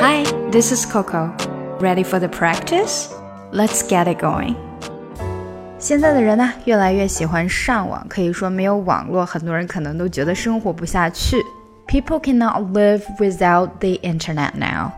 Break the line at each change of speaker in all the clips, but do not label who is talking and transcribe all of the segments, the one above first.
Hi, this is Coco. Ready for the practice? Let's get it going. 现在的人呢，越来越喜欢上网，可以说没有网络，很多人可能都觉得生活不下去。People cannot live without the internet now.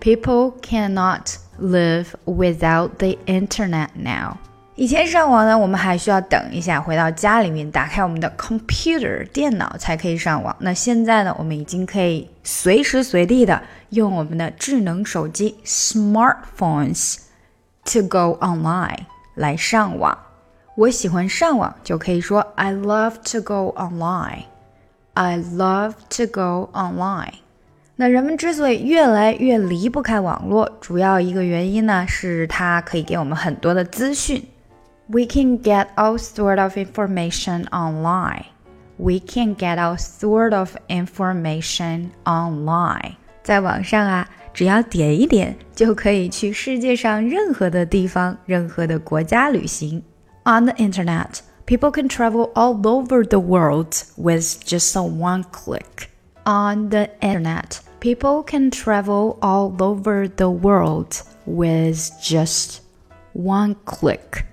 People cannot live without the internet now. 以前上网呢，我们还需要等一下，回到家里面打开我们的 computer 电脑才可以上网。那现在呢，我们已经可以随时随地的用我们的智能手机 smartphones to go online 来上网。我喜欢上网，就可以说 I love to go online. I love to go online. 那人们之所以越来越离不开网络，主要一个原因呢，是它可以给我们很多的资讯。we can get all sort of information online. We can get all sort of information online. 在网上啊，只要点一点，就可以去世界上任何的地方、任何的国家旅行。On the internet, people can travel all over the world with just a one click. On the internet, people can travel all over the world with just one click.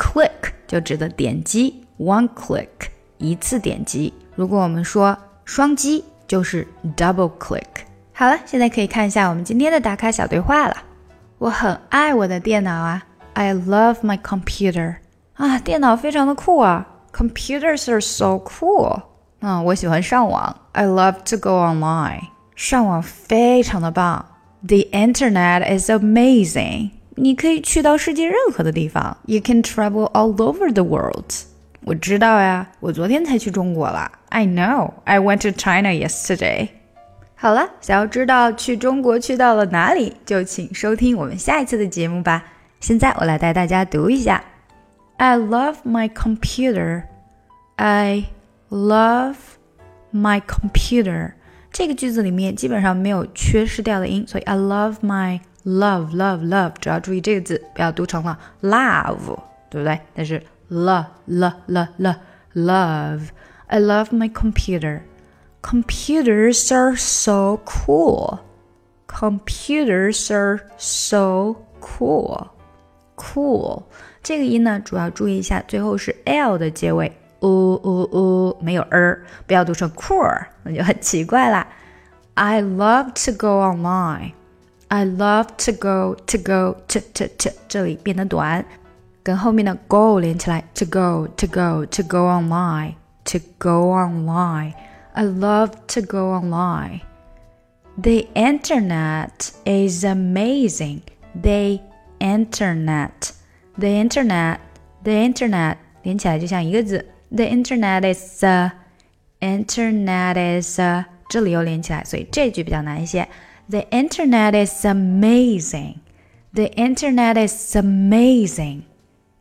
Click 就指的点击，one click 一次点击。如果我们说双击，就是 double click。好了，现在可以看一下我们今天的打卡小对话了。我很爱我的电脑啊，I love my computer。啊，电脑非常的酷啊，Computers are so cool。嗯，我喜欢上网，I love to go online。上网非常的棒，The internet is amazing。 你可以去到世界任何的地方。You can travel all over the world。我知道呀，我昨天才去中国了。I know, I went to China yesterday。好了，想要知道去中国去到了哪里，就请收听我们下一次的节目吧。现在我来带大家读一下：I love my computer. I love my computer。这个句子里面基本上没有缺失掉的音，所以 I love my love love love，只要注意这个字，不要读成了 love，对不对？但是 love love love love love。I love my computer. Computers are so cool. Computers are so cool. Cool 这个音呢，主要注意一下，最后是 l 的结尾，呜呜呜，没有 er，不要读成 cool，那就很奇怪啦。I love to go online. I love to go to go to to to 这里变得短，跟后面的 go 连起来，to go to go to go online to go online. I love to go online. The internet is amazing. The internet, the internet, the internet 连起来就像一个字。The internet is a, internet is a，这里又连起来，所以这句比较难一些。 the internet is amazing. The internet is amazing.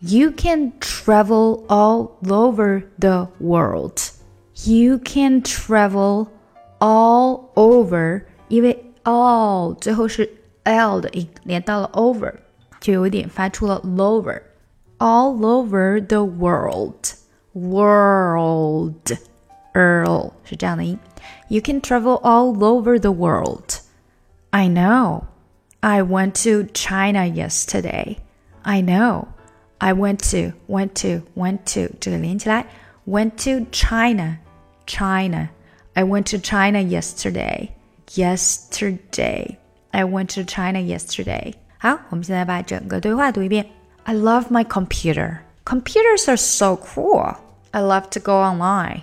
You can travel all over the world. You can travel all over，因为 all 最后是 l 的音，连到了 over，就有点发出了 lower。All over the world, world, earl 是这样的音。You can travel all over the world. I know. I went to China yesterday. I know. I went to, went to, went to 这个连起来，went to China, China. I went to China yesterday. Yesterday. I went to China yesterday. 好，我们现在把整个对话读一遍。I love my computer. Computers are so cool. I love to go online.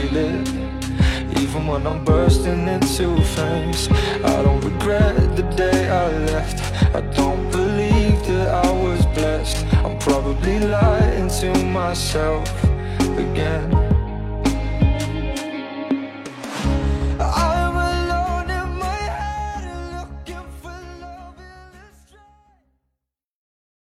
it Even when I'm bursting into flames I don't regret the day I left. I don't believe that I was blessed. I'm probably lying to myself again